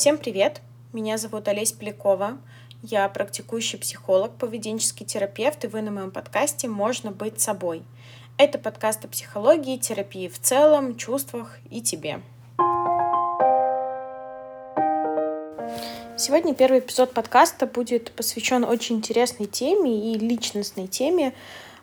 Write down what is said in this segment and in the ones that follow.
Всем привет! Меня зовут Олесь Полякова. Я практикующий психолог, поведенческий терапевт, и вы на моем подкасте «Можно быть собой». Это подкаст о психологии, терапии в целом, чувствах и тебе. Сегодня первый эпизод подкаста будет посвящен очень интересной теме и личностной теме.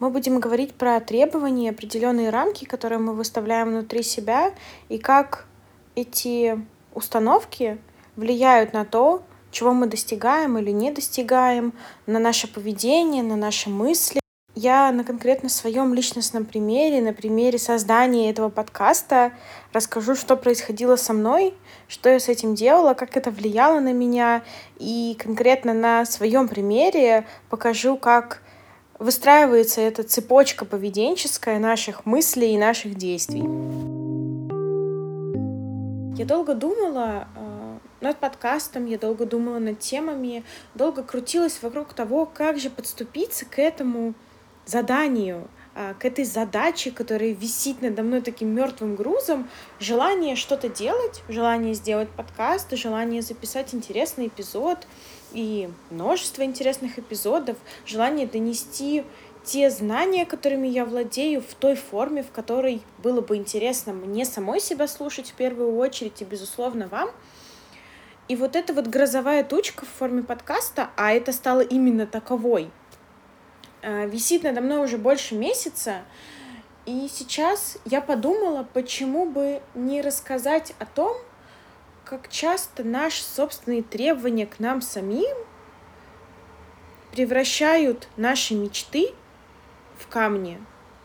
Мы будем говорить про требования, определенные рамки, которые мы выставляем внутри себя, и как эти установки влияют на то, чего мы достигаем или не достигаем, на наше поведение, на наши мысли. Я на конкретно своем личностном примере, на примере создания этого подкаста расскажу, что происходило со мной, что я с этим делала, как это влияло на меня, и конкретно на своем примере покажу, как выстраивается эта цепочка поведенческая наших мыслей и наших действий. Я долго думала э, над подкастом, я долго думала над темами, долго крутилась вокруг того, как же подступиться к этому заданию, э, к этой задаче, которая висит надо мной таким мертвым грузом, желание что-то делать, желание сделать подкаст, желание записать интересный эпизод и множество интересных эпизодов, желание донести те знания, которыми я владею, в той форме, в которой было бы интересно мне самой себя слушать в первую очередь и, безусловно, вам. И вот эта вот грозовая тучка в форме подкаста, а это стало именно таковой, э, висит надо мной уже больше месяца. И сейчас я подумала, почему бы не рассказать о том, как часто наши собственные требования к нам самим превращают наши мечты в камни,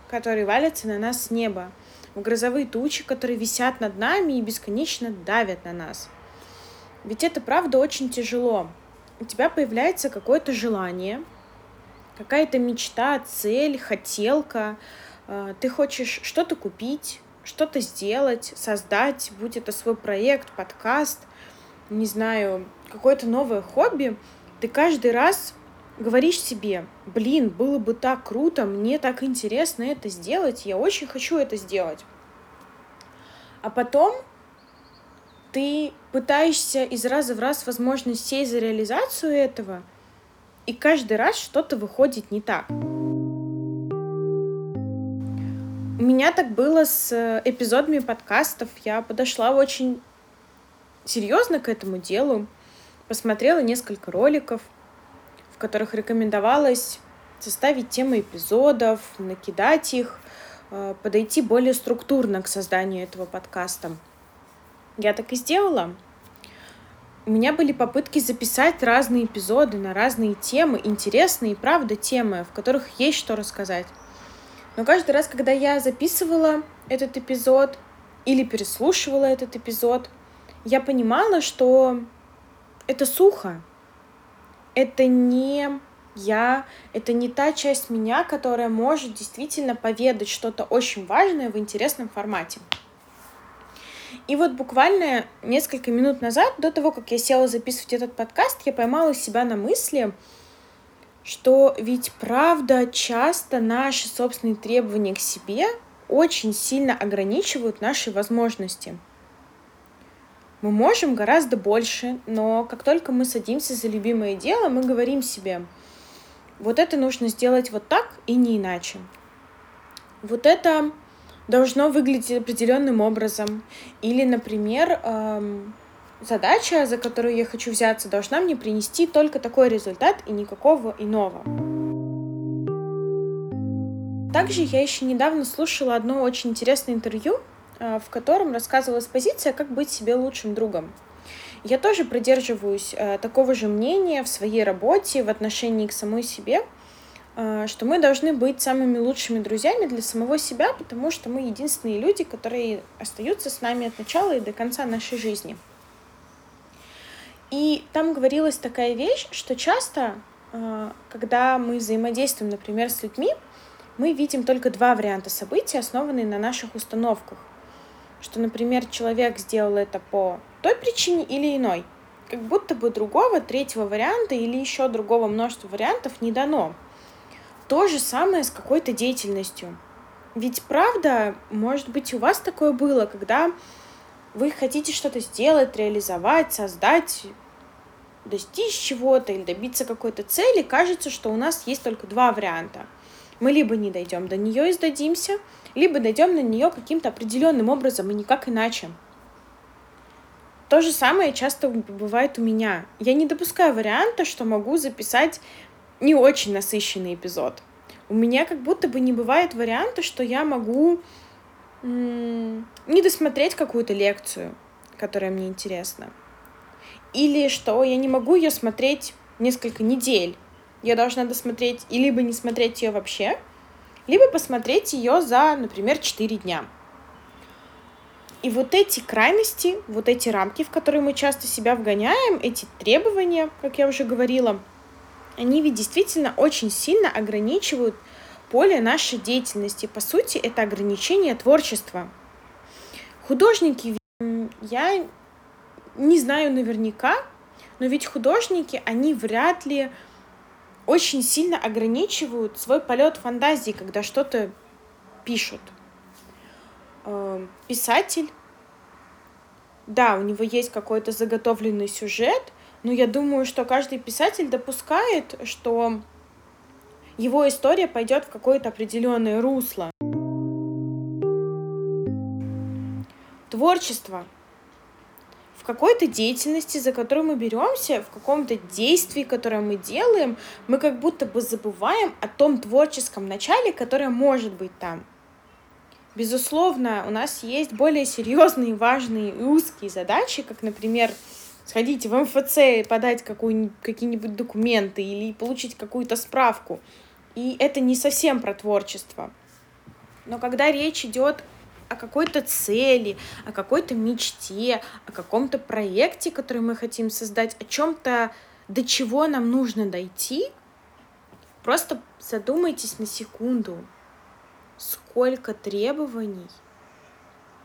которые валятся на нас с неба, в грозовые тучи, которые висят над нами и бесконечно давят на нас. Ведь это правда очень тяжело. У тебя появляется какое-то желание, какая-то мечта, цель, хотелка. А, ты хочешь что-то купить, что-то сделать, создать, будь это свой проект, подкаст, не знаю, какое-то новое хобби. Ты каждый раз говоришь себе, блин, было бы так круто, мне так интересно это сделать, я очень хочу это сделать. А потом ты пытаешься из раза в раз, возможно, сесть за реализацию этого, и каждый раз что-то выходит не так. У меня так было с э, эпизодами подкастов. Я подошла очень серьезно к этому делу, посмотрела несколько роликов — в которых рекомендовалось составить темы эпизодов, накидать их, э, подойти более структурно к созданию этого подкаста. Я так и сделала. У меня были попытки записать разные эпизоды на разные темы, интересные, правда, темы, в которых есть что рассказать. Но каждый раз, когда я записывала этот эпизод или переслушивала этот эпизод, я понимала, что это сухо, это не я, это не та часть меня, которая может действительно поведать что-то очень важное в интересном формате. И вот буквально несколько минут назад, до того, как я села записывать этот подкаст, я поймала себя на мысли, что ведь правда часто наши собственные требования к себе очень сильно ограничивают наши возможности. Мы можем гораздо больше, но как только мы садимся за любимое дело, мы говорим себе, вот это нужно сделать вот так и не иначе. Вот это должно выглядеть определенным образом. Или, например, эм, задача, за которую я хочу взяться, должна мне принести только такой результат и никакого иного. Также я еще недавно слушала одно очень интересное интервью Э, в котором рассказывалась позиция, как быть себе лучшим другом. Я тоже придерживаюсь э, такого же мнения в своей работе, в отношении к самой себе, что мы должны быть самыми лучшими друзьями для самого себя, потому что мы единственные люди, которые остаются с нами от начала и до конца нашей жизни. И там говорилась такая вещь, что часто, когда мы взаимодействуем, например, с людьми, мы видим только два варианта событий, основанные на наших установках что, например, человек сделал это по той причине или иной. Как будто бы другого, третьего варианта или еще другого множества вариантов не дано. То же самое с какой-то деятельностью. Ведь правда, может быть, у вас такое было, когда вы хотите что-то сделать, реализовать, создать, достичь чего-то или добиться какой-то цели, кажется, что у нас есть только два варианта. Мы либо не дойдем до нее и сдадимся, либо дойдем на нее каким-то определенным образом и никак иначе. То же самое часто бывает у меня. Я не допускаю варианта, что могу записать не очень насыщенный эпизод. У меня как будто бы не бывает варианта, что я могу не досмотреть какую-то лекцию, которая мне интересна. Или что я не могу ее смотреть несколько недель. Я должна досмотреть и либо не смотреть ее вообще, либо посмотреть ее за, например, 4 дня. И вот эти крайности, вот эти рамки, в которые мы часто себя вгоняем, эти требования, как я уже говорила, они ведь действительно очень сильно ограничивают поле нашей деятельности. По сути, это ограничение творчества. Художники, я не знаю наверняка, но ведь художники, они вряд ли очень сильно ограничивают свой полет фантазии, когда что-то пишут. Эм, писатель, да, у него есть какой-то заготовленный сюжет, но я думаю, что каждый писатель допускает, что его история пойдет в какое-то определенное русло. Творчество в какой-то деятельности, за которую мы беремся, в каком-то действии, которое мы делаем, мы как будто бы забываем о том творческом начале, которое может быть там. Безусловно, у нас есть более серьезные, важные и узкие задачи, как, например, сходить в МФЦ и подать какие-нибудь документы или получить какую-то справку. И это не совсем про творчество. Но когда речь идет о какой-то цели, о какой-то мечте, о каком-то проекте, который мы хотим создать, о чем-то, до чего нам нужно дойти, просто задумайтесь на секунду, сколько требований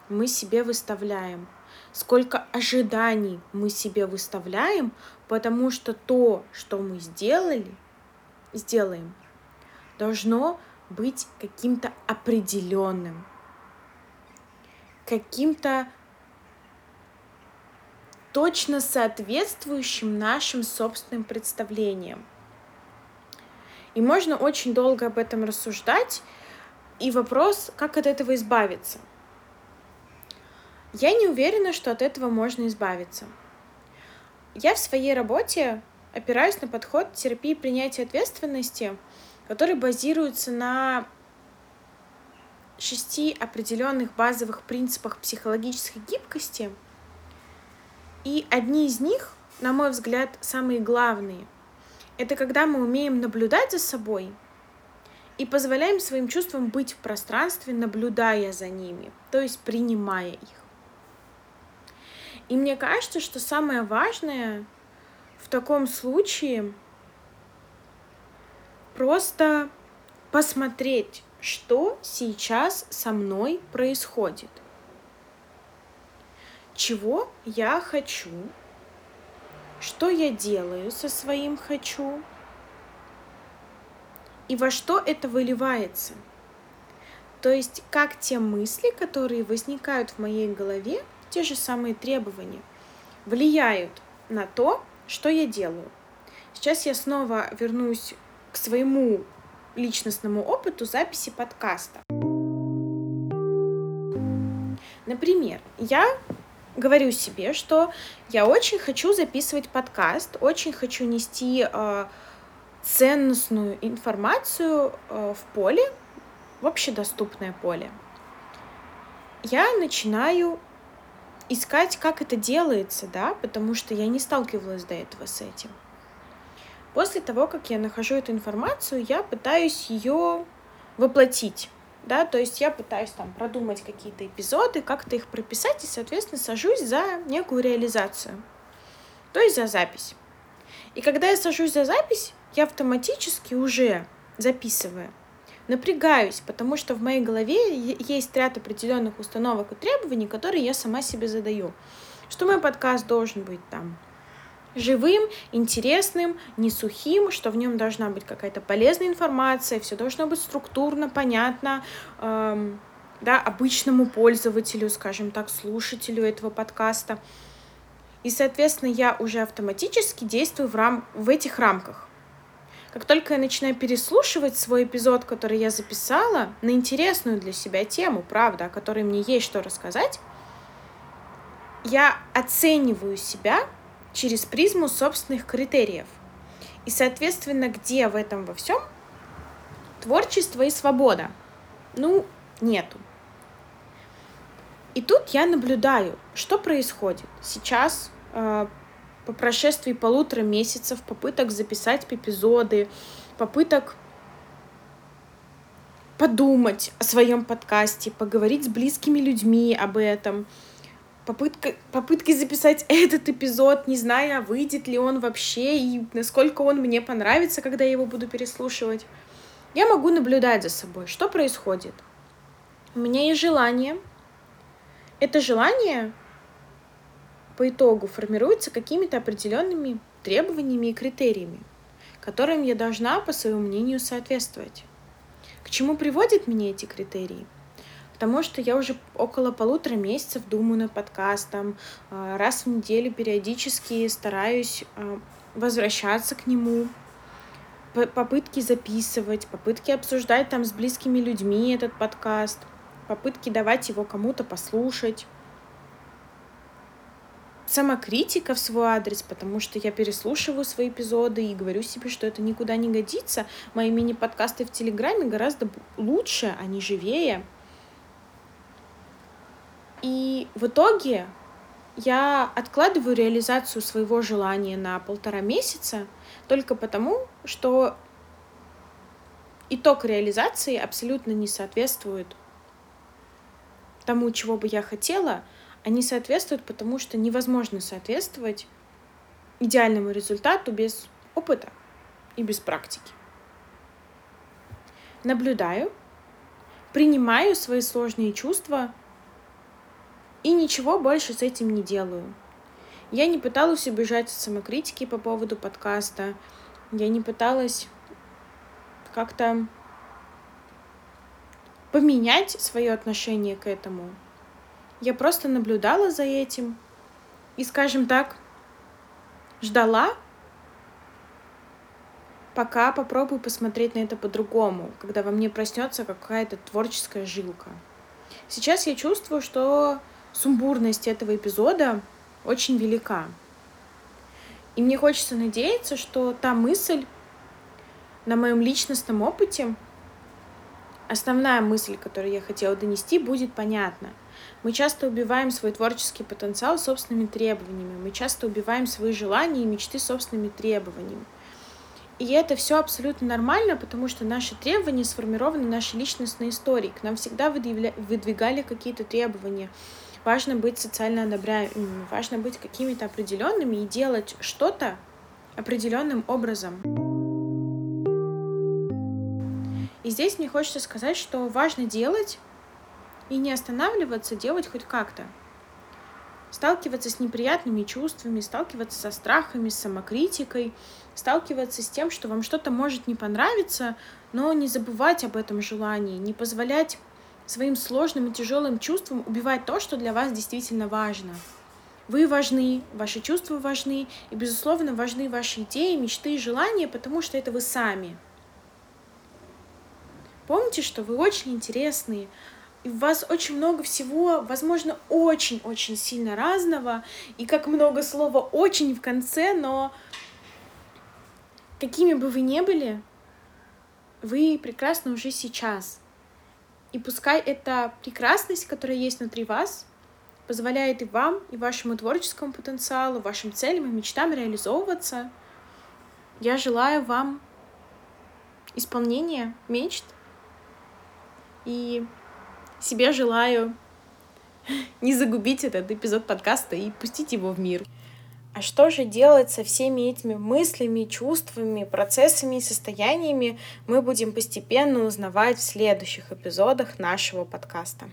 мы себе выставляем, сколько ожиданий мы себе выставляем, потому что то, что мы сделали, сделаем, должно быть каким-то определенным, каким-то точно соответствующим нашим собственным представлениям. И можно очень долго об этом рассуждать, и вопрос, как от этого избавиться. Я не уверена, что от этого можно избавиться. Я в своей работе опираюсь на подход терапии принятия ответственности — который базируется на шести определенных базовых принципах психологической гибкости. И одни из них, на мой взгляд, самые главные. Это когда мы умеем наблюдать за собой и позволяем своим чувствам быть в пространстве, наблюдая за ними, то есть принимая их. И мне кажется, что самое важное в таком случае просто посмотреть, что сейчас со мной происходит. Чего я хочу, что я делаю со своим хочу и во что это выливается. То есть как те мысли, которые возникают в моей голове, те же самые требования, влияют на то, что я делаю. Сейчас я снова вернусь к своему личностному опыту записи подкаста. Например, я говорю себе, что я очень хочу записывать подкаст, очень хочу нести э, ценностную информацию э, в поле, в общедоступное поле. Я начинаю искать, как это делается, да, потому что я не сталкивалась до этого с этим. После того, как я нахожу эту информацию, я пытаюсь ее воплотить. Да, то есть я пытаюсь там продумать какие-то эпизоды, как-то их прописать и, соответственно, сажусь за некую реализацию, то есть за запись. И когда я сажусь за запись, я автоматически уже записывая, напрягаюсь, потому что в моей голове есть ряд определенных установок и требований, которые я сама себе задаю. Что мой подкаст должен быть там живым, интересным, не сухим, что в нем должна быть какая-то полезная информация, все должно быть структурно, понятно, эм, да, обычному пользователю, скажем так, слушателю этого подкаста. И, соответственно, я уже автоматически действую в, рам... в этих рамках. Как только я начинаю переслушивать свой эпизод, который я записала, на интересную для себя тему, правда, о которой мне есть что рассказать, я оцениваю себя через призму собственных критериев. И, соответственно, где в этом во всем творчество и свобода? Ну, нету. И тут я наблюдаю, что происходит. Сейчас, э, по прошествии полутора месяцев попыток записать эпизоды, попыток подумать о своем подкасте, поговорить с близкими людьми об этом, попытка, попытки записать этот эпизод, не зная, выйдет ли он вообще и насколько он мне понравится, когда я его буду переслушивать. Я могу наблюдать за собой, что происходит. У меня есть желание — это желание по итогу формируется какими-то определенными требованиями и критериями, которым я должна, по своему мнению, соответствовать. К чему приводят меня эти критерии? Потому что я уже около полутора месяцев думаю над подкастом, а, раз в неделю периодически стараюсь а, возвращаться к нему, попытки записывать, попытки обсуждать там с близкими людьми этот подкаст — попытки давать его кому-то послушать. Самокритика в свой адрес, потому что я переслушиваю свои эпизоды и говорю себе, что это никуда не годится. Мои мини-подкасты в Телеграме гораздо лучше, они живее. И в итоге я откладываю реализацию своего желания на полтора месяца только потому, что итог реализации абсолютно не соответствует тому, чего бы я хотела, они соответствуют, потому что невозможно соответствовать идеальному результату без опыта и без практики. Наблюдаю, принимаю свои сложные чувства и ничего больше с этим не делаю. Я не пыталась убежать от самокритики по поводу подкаста. Я не пыталась как-то поменять свое отношение к этому. Я просто наблюдала за этим и, скажем так, ждала, пока попробую посмотреть на это по-другому, когда во мне проснется какая-то творческая жилка. Сейчас я чувствую, что сумбурность этого эпизода очень велика. И мне хочется надеяться, что та мысль на моем личностном опыте, основная мысль, которую я хотела донести, будет понятна. Мы часто убиваем свой творческий потенциал собственными требованиями. Мы часто убиваем свои желания и мечты собственными требованиями. И это все абсолютно нормально, потому что наши требования сформированы нашей личностной историей. К нам всегда выдвигали какие-то требования. Важно быть социально одобряемыми, важно быть какими-то определенными и делать что-то определенным образом. И здесь мне хочется сказать, что важно делать и не останавливаться, делать хоть как-то. Сталкиваться с неприятными чувствами, сталкиваться со страхами, с самокритикой, сталкиваться с тем, что вам что-то может не понравиться, но не забывать об этом желании, не позволять своим сложным и тяжелым чувствам убивать то, что для вас действительно важно. Вы важны, ваши чувства важны, и, безусловно, важны ваши идеи, мечты и желания, потому что это вы сами. Помните, что вы очень интересные, и у вас очень много всего, возможно, очень-очень сильно разного, и как много слова «очень» в конце, но какими бы вы ни были, вы прекрасны уже сейчас. И пускай эта прекрасность, которая есть внутри вас, позволяет и вам, и вашему творческому потенциалу, вашим целям и мечтам реализовываться. Я желаю вам исполнения мечт, и себе желаю не загубить этот эпизод подкаста и пустить его в мир. А что же делать со всеми этими мыслями, чувствами, процессами и состояниями, мы будем постепенно узнавать в следующих эпизодах нашего подкаста.